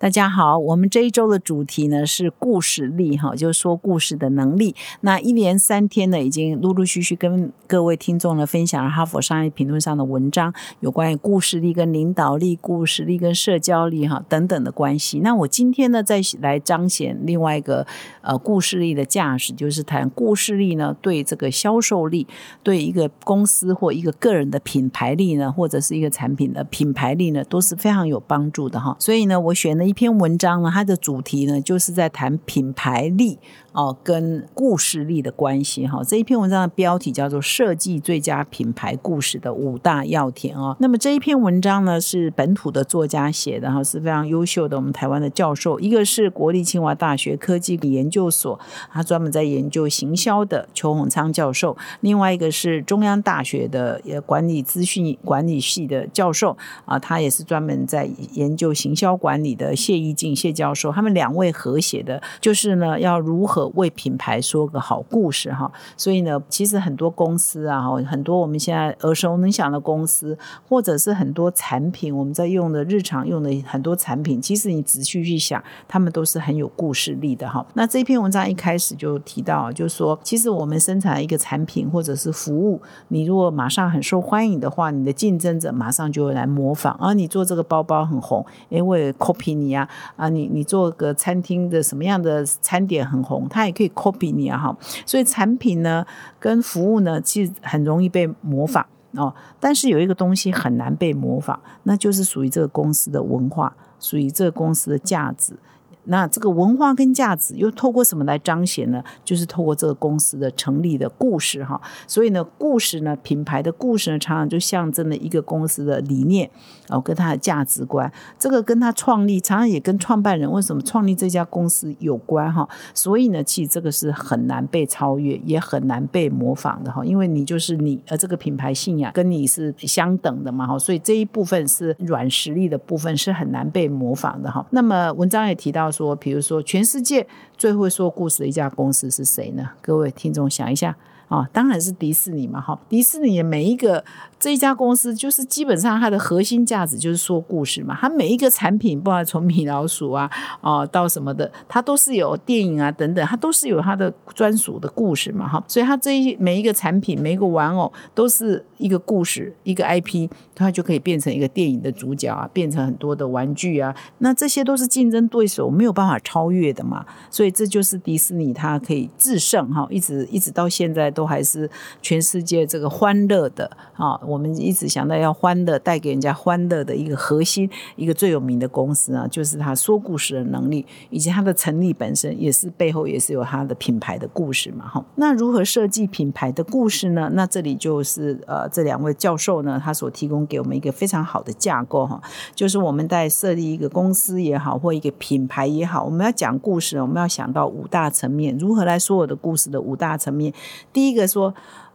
大家好，我们这一周的主题呢是故事力哈，就是说故事的能力。那一连三天呢，已经陆陆续续跟各位听众呢分享了哈佛商业评论上的文章，有关于故事力跟领导力、故事力跟社交力哈等等的关系。那我今天呢，再来彰显另外一个呃故事力的价值，就是谈故事力呢对这个销售力、对一个公司或一个个人的品牌力呢，或者是一个产品的品牌力呢，都是非常有帮助的哈。所以呢，我选了。一篇文章呢，它的主题呢，就是在谈品牌力。哦，跟故事力的关系哈，这一篇文章的标题叫做《设计最佳品牌故事的五大要点》哦。那么这一篇文章呢，是本土的作家写的哈，是非常优秀的我们台湾的教授，一个是国立清华大学科技研究所，他专门在研究行销的邱洪昌教授；另外一个是中央大学的管理资讯管理系的教授啊，他也是专门在研究行销管理的谢义静谢教授。他们两位合写的，就是呢要如何。为品牌说个好故事哈，所以呢，其实很多公司啊，很多我们现在耳熟能详的公司，或者是很多产品，我们在用的日常用的很多产品，其实你仔细去想，他们都是很有故事力的哈。那这篇文章一开始就提到，就是说，其实我们生产一个产品或者是服务，你如果马上很受欢迎的话，你的竞争者马上就会来模仿啊。你做这个包包很红，因为 copy 你啊啊，你你做个餐厅的什么样的餐点很红。他也可以 copy 你啊，哈，所以产品呢跟服务呢，其实很容易被模仿哦。但是有一个东西很难被模仿，那就是属于这个公司的文化，属于这个公司的价值。那这个文化跟价值又透过什么来彰显呢？就是透过这个公司的成立的故事哈。所以呢，故事呢，品牌的故事呢，常常就象征了一个公司的理念哦，跟它的价值观。这个跟他创立，常常也跟创办人为什么创立这家公司有关哈。所以呢，其实这个是很难被超越，也很难被模仿的哈。因为你就是你，呃这个品牌信仰跟你是相等的嘛哈。所以这一部分是软实力的部分，是很难被模仿的哈。那么文章也提到。说，比如说，全世界最会说故事的一家公司是谁呢？各位听众想一下啊，当然是迪士尼嘛，哈，迪士尼的每一个。这一家公司就是基本上它的核心价值就是说故事嘛，它每一个产品，不管从米老鼠啊啊到什么的，它都是有电影啊等等，它都是有它的专属的故事嘛哈，所以它这一每一个产品每一个玩偶都是一个故事一个 IP，它就可以变成一个电影的主角啊，变成很多的玩具啊，那这些都是竞争对手没有办法超越的嘛，所以这就是迪士尼它可以制胜哈，一直一直到现在都都还是全世界这个欢乐的啊。我们一直想到要欢乐，带给人家欢乐的一个核心，一个最有名的公司啊，就是他说故事的能力，以及它的成立本身也是背后也是有它的品牌的故事嘛，哈。那如何设计品牌的故事呢？那这里就是呃，这两位教授呢，他所提供给我们一个非常好的架构哈，就是我们在设立一个公司也好，或一个品牌也好，我们要讲故事，我们要想到五大层面，如何来说我的故事的五大层面。第一一个说。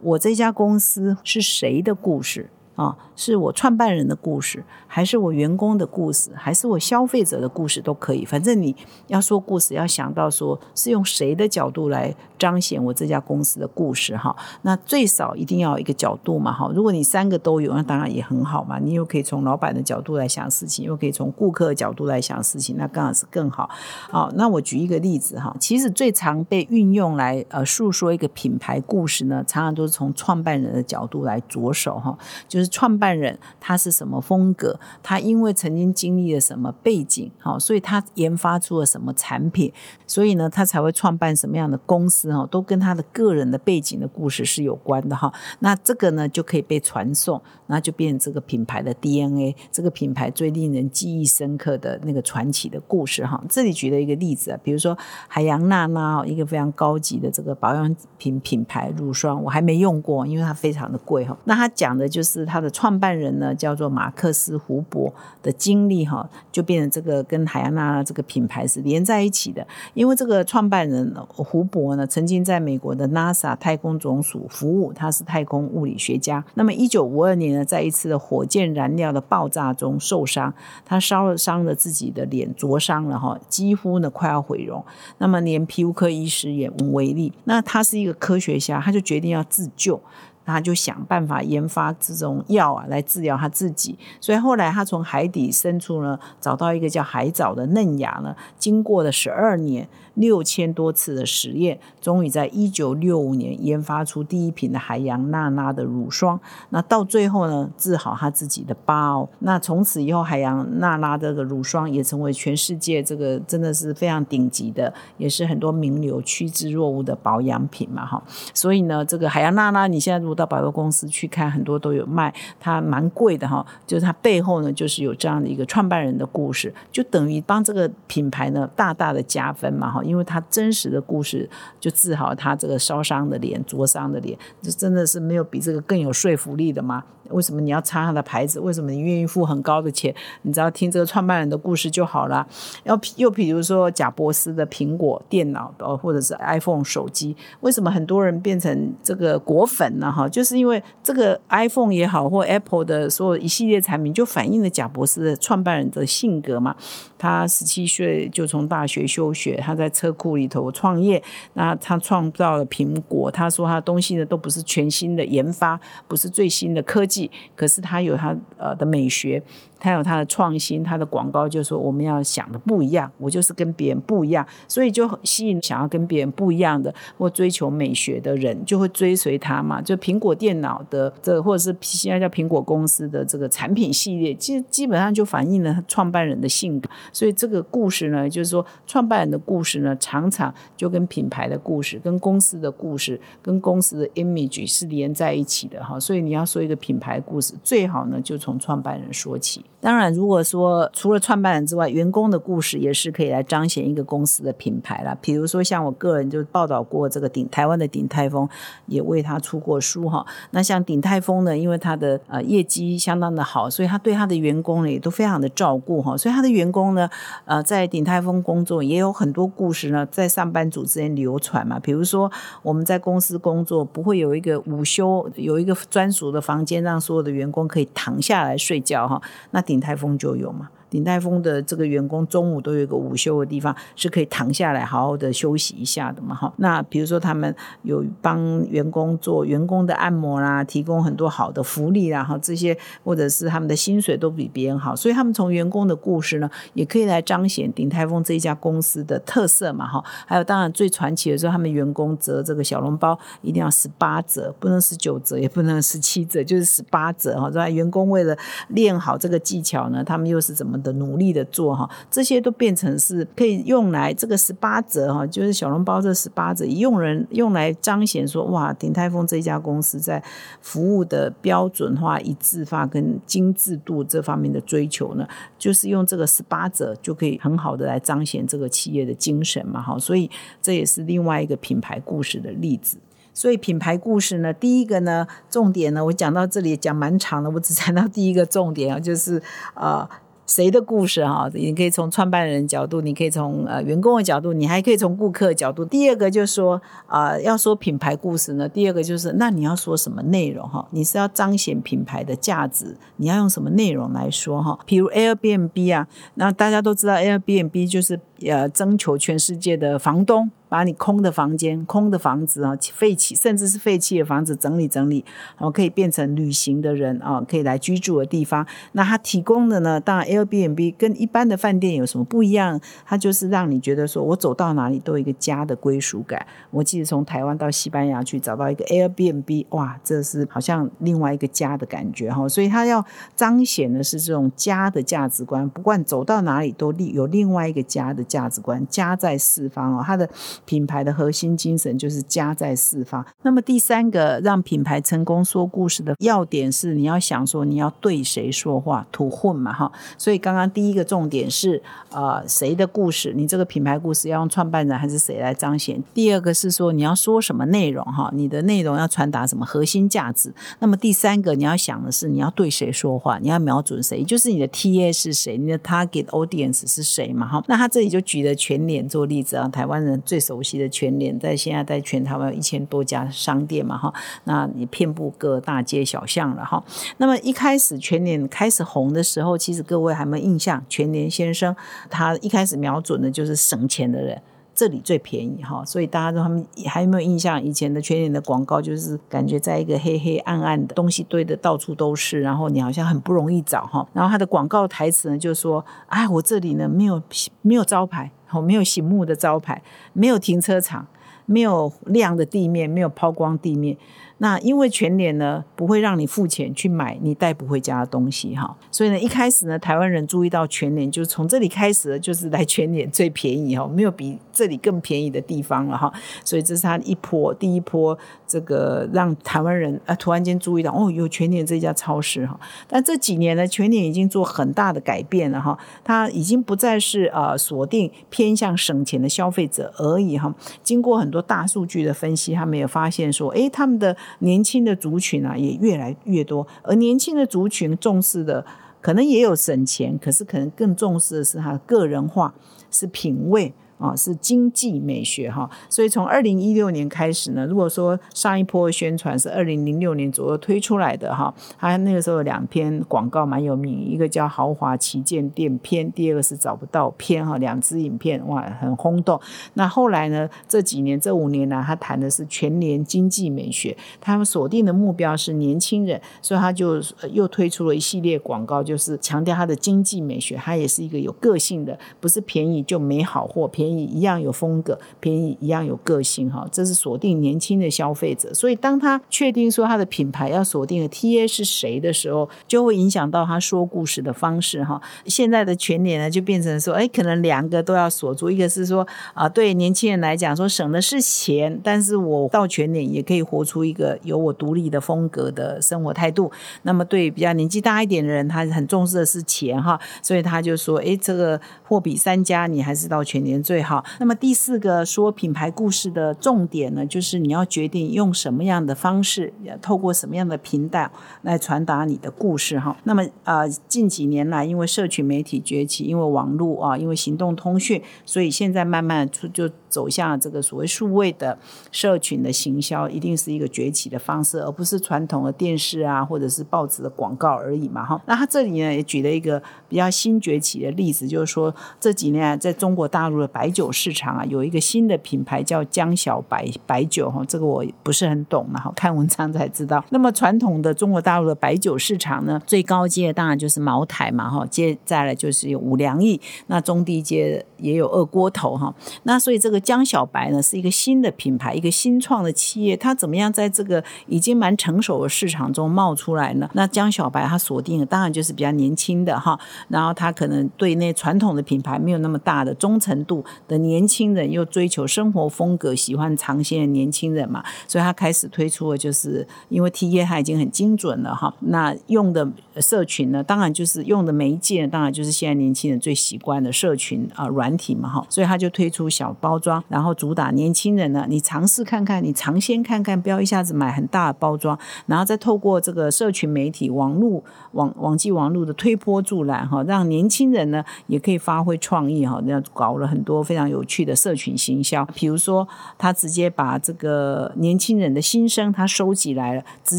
我这家公司是谁的故事啊？是我创办人的故事，还是我员工的故事，还是我消费者的故事都可以。反正你要说故事，要想到说是用谁的角度来彰显我这家公司的故事哈。那最少一定要一个角度嘛哈。如果你三个都有，那当然也很好嘛。你又可以从老板的角度来想事情，又可以从顾客的角度来想事情，那当然是更好。好，那我举一个例子哈。其实最常被运用来呃诉说一个品牌故事呢，常常都是从创办人的角度来着手哈，就是创办。人他是什么风格？他因为曾经经历了什么背景，好，所以他研发出了什么产品，所以呢，他才会创办什么样的公司哈，都跟他的个人的背景的故事是有关的哈。那这个呢，就可以被传送，那就变成这个品牌的 DNA，这个品牌最令人记忆深刻的那个传奇的故事哈。这里举了一个例子啊，比如说海洋娜娜，一个非常高级的这个保养品品牌乳霜，我还没用过，因为它非常的贵哈。那它讲的就是他的创办人呢叫做马克思胡伯的经历哈，就变成这个跟海安娜这个品牌是连在一起的。因为这个创办人胡伯呢，曾经在美国的 NASA 太空总署服务，他是太空物理学家。那么一九五二年呢，在一次的火箭燃料的爆炸中受伤，他烧了伤了自己的脸，灼伤了哈，几乎呢快要毁容。那么连皮肤科医师也无为力。那他是一个科学家，他就决定要自救。他就想办法研发这种药啊，来治疗他自己。所以后来他从海底深处呢，找到一个叫海藻的嫩芽呢，经过了十二年。六千多次的实验，终于在一九六五年研发出第一瓶的海洋娜娜的乳霜。那到最后呢，治好他自己的疤。那从此以后，海洋娜娜这个乳霜也成为全世界这个真的是非常顶级的，也是很多名流趋之若鹜的保养品嘛，哈。所以呢，这个海洋娜娜，你现在如果到百货公司去看，很多都有卖，它蛮贵的哈。就是它背后呢，就是有这样的一个创办人的故事，就等于帮这个品牌呢大大的加分嘛，哈。因为他真实的故事就治好他这个烧伤的脸、灼伤的脸，这真的是没有比这个更有说服力的吗？为什么你要插他的牌子？为什么你愿意付很高的钱？你只要听这个创办人的故事就好了。要又比如说贾伯斯的苹果电脑的，或者是 iPhone 手机，为什么很多人变成这个果粉呢？哈，就是因为这个 iPhone 也好，或 Apple 的所有一系列产品，就反映了贾伯斯的创办人的性格嘛。他十七岁就从大学休学，他在车库里头创业。那他创造了苹果，他说他东西呢都不是全新的研发，不是最新的科技。可是他有他呃的美学。他有他的创新，他的广告就是说我们要想的不一样，我就是跟别人不一样，所以就吸引想要跟别人不一样的或追求美学的人就会追随他嘛。就苹果电脑的这或者是现在叫苹果公司的这个产品系列，其实基本上就反映了创办人的性格。所以这个故事呢，就是说创办人的故事呢，常常就跟品牌的故事、跟公司的故事、跟公司的 image 是连在一起的哈。所以你要说一个品牌故事，最好呢就从创办人说起。当然，如果说除了创办人之外，员工的故事也是可以来彰显一个公司的品牌啦。比如说，像我个人就报道过这个鼎台湾的鼎泰丰，也为他出过书哈。那像鼎泰丰呢，因为他的呃业绩相当的好，所以他对他的员工呢也都非常的照顾哈。所以他的员工呢，呃，在鼎泰丰工作也有很多故事呢，在上班族之间流传嘛。比如说，我们在公司工作不会有一个午休有一个专属的房间，让所有的员工可以躺下来睡觉哈。那台风就有嘛。鼎泰丰的这个员工中午都有一个午休的地方，是可以躺下来好好的休息一下的嘛，哈。那比如说他们有帮员工做员工的按摩啦，提供很多好的福利啦，哈，这些或者是他们的薪水都比别人好，所以他们从员工的故事呢，也可以来彰显鼎泰丰这一家公司的特色嘛，哈。还有当然最传奇的是他们员工折这个小笼包一定要十八折，不能十九折，也不能十七折，就是十八折哈。员工为了练好这个技巧呢，他们又是怎么？的努力的做哈，这些都变成是可以用来这个十八折哈，就是小笼包这十八折，用人用来彰显说哇，鼎泰丰这一家公司在服务的标准化、一致化跟精致度这方面的追求呢，就是用这个十八折就可以很好的来彰显这个企业的精神嘛哈，所以这也是另外一个品牌故事的例子。所以品牌故事呢，第一个呢重点呢，我讲到这里讲蛮长的，我只谈到第一个重点啊，就是啊。谁的故事哈？你可以从创办人角度，你可以从呃员工的角度，你还可以从顾客角度。第二个就是说啊，要说品牌故事呢，第二个就是那你要说什么内容哈？你是要彰显品牌的价值，你要用什么内容来说哈？比如 Airbnb 啊，那大家都知道 Airbnb 就是呃征求全世界的房东。把你空的房间、空的房子啊，废弃甚至是废弃的房子整理整理，然后可以变成旅行的人啊，可以来居住的地方。那他提供的呢，当然 Airbnb 跟一般的饭店有什么不一样？它就是让你觉得说我走到哪里都有一个家的归属感。我记得从台湾到西班牙去找到一个 Airbnb，哇，这是好像另外一个家的感觉哈。所以它要彰显的是这种家的价值观，不管走到哪里都另有另外一个家的价值观，家在四方哦。它的品牌的核心精神就是家在四方。那么第三个让品牌成功说故事的要点是，你要想说你要对谁说话，土混嘛哈。所以刚刚第一个重点是呃谁的故事，你这个品牌故事要用创办人还是谁来彰显？第二个是说你要说什么内容哈，你的内容要传达什么核心价值？那么第三个你要想的是你要对谁说话，你要瞄准谁，就是你的 T A 是谁，你的 Target Audience 是谁嘛哈？那他这里就就举了全联做例子啊，台湾人最熟悉的全联，在现在在全台湾有一千多家商店嘛哈，那你遍布各大街小巷了哈。那么一开始全联开始红的时候，其实各位还没印象，全联先生他一开始瞄准的就是省钱的人。这里最便宜哈，所以大家都他们还有没有印象？以前的全年的广告就是感觉在一个黑黑暗暗的东西堆的到处都是，然后你好像很不容易找哈。然后他的广告台词呢，就说：“哎，我这里呢没有没有招牌，没有醒目的招牌，没有停车场，没有亮的地面，没有抛光地面。”那因为全联呢不会让你付钱去买你带不回家的东西哈，所以呢一开始呢台湾人注意到全联就是从这里开始就是来全联最便宜哈，没有比这里更便宜的地方了哈，所以这是他一波第一波这个让台湾人啊突然间注意到哦有全联这家超市哈，但这几年呢全联已经做很大的改变了哈，它已经不再是呃锁定偏向省钱的消费者而已哈，经过很多大数据的分析，他们也发现说哎他们的。年轻的族群啊，也越来越多，而年轻的族群重视的可能也有省钱，可是可能更重视的是他个人化，是品味。啊，是经济美学哈，所以从二零一六年开始呢，如果说上一波宣传是二零零六年左右推出来的哈，它那个时候有两篇广告蛮有名，一个叫豪华旗舰店篇，第二个是找不到篇哈，两支影片哇很轰动。那后来呢，这几年这五年呢，他谈的是全年经济美学，他们锁定的目标是年轻人，所以他就又推出了一系列广告，就是强调他的经济美学，它也是一个有个性的，不是便宜就没好货便。便宜一样有风格，便宜一样有个性哈，这是锁定年轻的消费者。所以当他确定说他的品牌要锁定的 TA 是谁的时候，就会影响到他说故事的方式哈。现在的全年呢，就变成说，哎，可能两个都要锁住，一个是说啊，对年轻人来讲说省的是钱，但是我到全年也可以活出一个有我独立的风格的生活态度。那么对比较年纪大一点的人，他很重视的是钱哈，所以他就说，哎，这个货比三家，你还是到全年最。对好。那么第四个说品牌故事的重点呢，就是你要决定用什么样的方式，透过什么样的频道来传达你的故事哈。那么呃，近几年来，因为社群媒体崛起，因为网络啊，因为行动通讯，所以现在慢慢出就走向这个所谓数位的社群的行销，一定是一个崛起的方式，而不是传统的电视啊或者是报纸的广告而已嘛哈。那他这里呢也举了一个比较新崛起的例子，就是说这几年在中国大陆的白。酒市场啊，有一个新的品牌叫江小白白酒哈，这个我不是很懂嘛，哈，看文章才知道。那么传统的中国大陆的白酒市场呢，最高阶当然就是茅台嘛，哈，接再来就是有五粮液，那中低阶也有二锅头哈。那所以这个江小白呢，是一个新的品牌，一个新创的企业，它怎么样在这个已经蛮成熟的市场中冒出来呢？那江小白它锁定的当然就是比较年轻的哈，然后它可能对那传统的品牌没有那么大的忠诚度。的年轻人又追求生活风格，喜欢尝鲜的年轻人嘛，所以他开始推出的就是因为 T A 它已经很精准了哈，那用的社群呢，当然就是用的媒介，当然就是现在年轻人最习惯的社群啊软体嘛哈，所以他就推出小包装，然后主打年轻人呢，你尝试看看，你尝鲜看看，不要一下子买很大的包装，然后再透过这个社群媒体、网络网网际网络的推波助澜哈，让年轻人呢也可以发挥创意哈，那搞了很多非。非常有趣的社群行销，比如说他直接把这个年轻人的心声他收集来了，直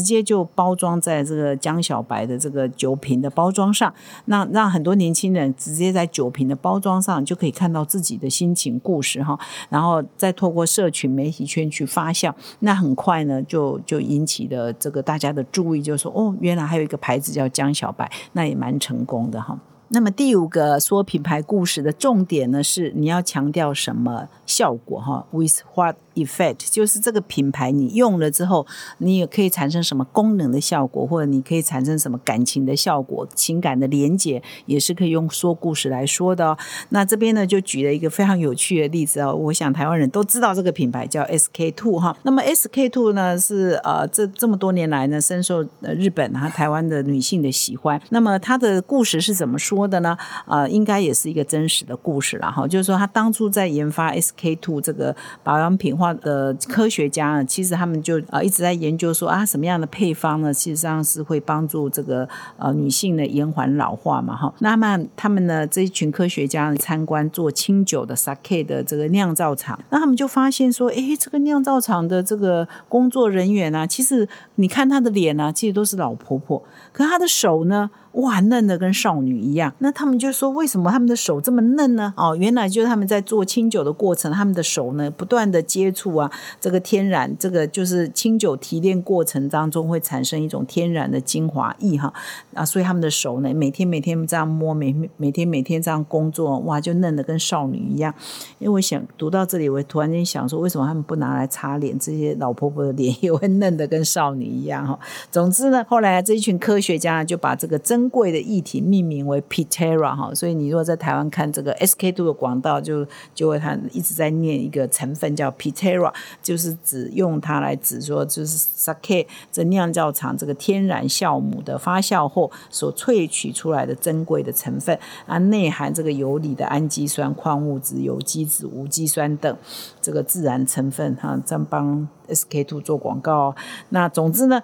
接就包装在这个江小白的这个酒瓶的包装上，那让很多年轻人直接在酒瓶的包装上就可以看到自己的心情故事哈，然后再透过社群媒体圈去发酵，那很快呢就就引起了这个大家的注意，就说哦，原来还有一个牌子叫江小白，那也蛮成功的哈。那么第五个说品牌故事的重点呢，是你要强调什么效果哈？With what effect，就是这个品牌你用了之后，你也可以产生什么功能的效果，或者你可以产生什么感情的效果，情感的连接也是可以用说故事来说的哦。那这边呢就举了一个非常有趣的例子哦，我想台湾人都知道这个品牌叫 SK two 哈。那么 SK two 呢是呃这这么多年来呢深受日本和台湾的女性的喜欢。那么它的故事是怎么说的呢？呃，应该也是一个真实的故事了哈，就是说他当初在研发 SK two 这个保养品化的科学家呢，其实他们就啊一直在研究说啊什么样的配方呢，其实上是会帮助这个呃女性的延缓老化嘛哈。那么他们呢这一群科学家呢参观做清酒的 sake 的这个酿造厂，那他们就发现说，哎，这个酿造厂的这个工作人员啊，其实你看他的脸啊，其实都是老婆婆，可他的手呢？哇，嫩的跟少女一样。那他们就说，为什么他们的手这么嫩呢？哦，原来就是他们在做清酒的过程，他们的手呢不断的接触啊，这个天然，这个就是清酒提炼过程当中会产生一种天然的精华液哈啊，所以他们的手呢，每天每天这样摸，每每天每天这样工作，哇，就嫩的跟少女一样。因为我想读到这里，我突然间想说，为什么他们不拿来擦脸？这些老婆婆的脸也会嫩的跟少女一样哈。总之呢，后来这一群科学家就把这个真贵的液体命名为 Pitera 哈，所以你如果在台湾看这个 SK two 的广告，就就会他一直在念一个成分叫 Pitera，就是指用它来指说就是 Sake 这酿造厂这个天然酵母的发酵后所萃取出来的珍贵的成分啊，内含这个游离的氨基酸、矿物质、有机质、无机酸等这个自然成分哈，这样帮 SK two 做广告。那总之呢。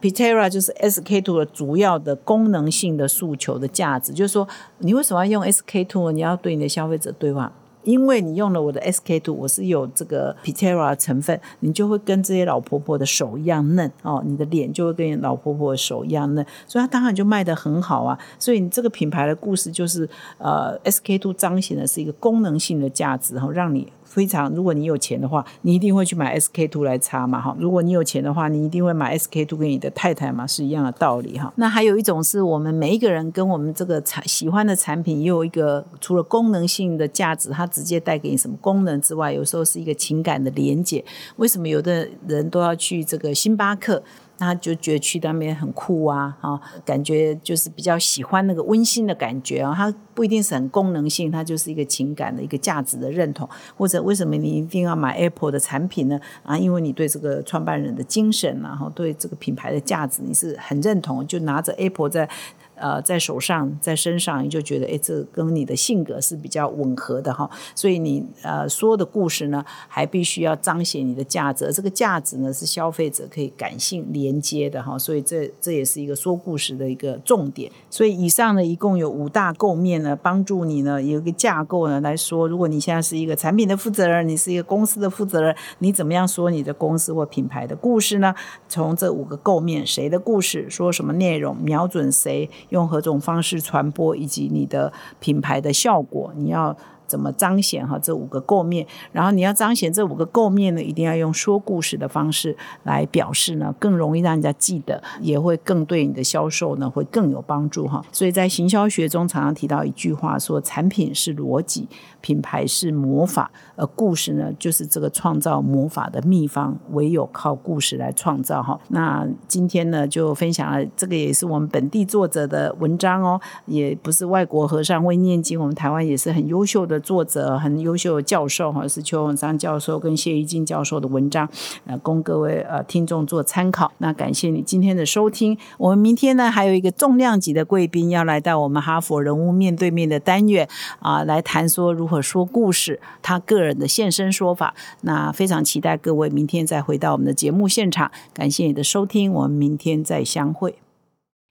Pitera 就是 SK two 的主要的功能性的诉求的价值，就是说，你为什么要用 SK two？你要对你的消费者对话，因为你用了我的 SK two，我是有这个 Pitera 成分，你就会跟这些老婆婆的手一样嫩哦，你的脸就会跟老婆婆的手一样嫩，所以它当然就卖得很好啊。所以你这个品牌的故事就是，呃，SK two 彰显的是一个功能性的价值，哈，让你。非常，如果你有钱的话，你一定会去买 SK two 来擦嘛，哈。如果你有钱的话，你一定会买 SK two 给你的太太嘛，是一样的道理哈。那还有一种是我们每一个人跟我们这个产喜欢的产品，也有一个除了功能性的价值，它直接带给你什么功能之外，有时候是一个情感的连接。为什么有的人都要去这个星巴克？他就觉得去那边很酷啊，哈，感觉就是比较喜欢那个温馨的感觉啊。它不一定是很功能性，它就是一个情感的一个价值的认同。或者为什么你一定要买 Apple 的产品呢？啊，因为你对这个创办人的精神，然后对这个品牌的价值你是很认同，就拿着 Apple 在。呃，在手上，在身上，你就觉得，哎，这跟你的性格是比较吻合的哈。所以你呃说的故事呢，还必须要彰显你的价值，这个价值呢是消费者可以感性连接的哈。所以这这也是一个说故事的一个重点。所以以上呢，一共有五大构面呢，帮助你呢有一个架构呢来说，如果你现在是一个产品的负责人，你是一个公司的负责人，你怎么样说你的公司或品牌的故事呢？从这五个构面，谁的故事，说什么内容，瞄准谁。用何种方式传播，以及你的品牌的效果，你要。怎么彰显哈这五个构面？然后你要彰显这五个构面呢，一定要用说故事的方式来表示呢，更容易让人家记得，也会更对你的销售呢会更有帮助哈。所以在行销学中常常提到一句话，说产品是逻辑，品牌是魔法，而故事呢就是这个创造魔法的秘方，唯有靠故事来创造哈。那今天呢就分享了这个也是我们本地作者的文章哦，也不是外国和尚会念经，我们台湾也是很优秀的。作者很优秀的教授哈，是邱永章教授跟谢玉金教授的文章，呃，供各位呃听众做参考。那感谢你今天的收听。我们明天呢还有一个重量级的贵宾要来到我们哈佛人物面对面的单元啊，来谈说如何说故事，他个人的现身说法。那非常期待各位明天再回到我们的节目现场。感谢你的收听，我们明天再相会。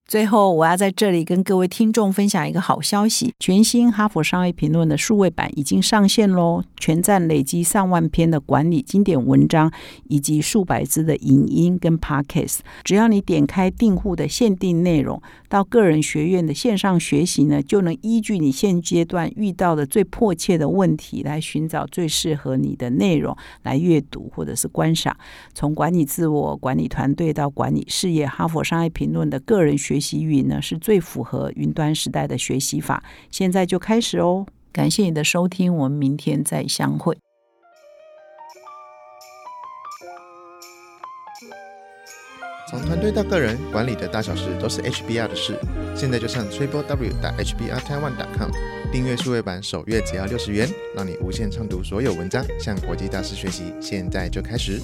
最后，我要在这里跟各位听众分享一个好消息：全新《哈佛商业评论》的数位版已经上线喽！全站累积上万篇的管理经典文章，以及数百支的影音跟 podcast。只要你点开订户的限定内容，到个人学院的线上学习呢，就能依据你现阶段遇到的最迫切的问题，来寻找最适合你的内容来阅读或者是观赏。从管理自我、管理团队到管理事业，《哈佛商业评论》的个人学。学习云呢是最符合云端时代的学习法，现在就开始哦！感谢你的收听，我们明天再相会。从团队到个人，管理的大小事都是 HBR 的事。现在就上 triple w 打 HBR Taiwan com 订阅数位版，首月只要六十元，让你无限畅读所有文章，向国际大师学习。现在就开始。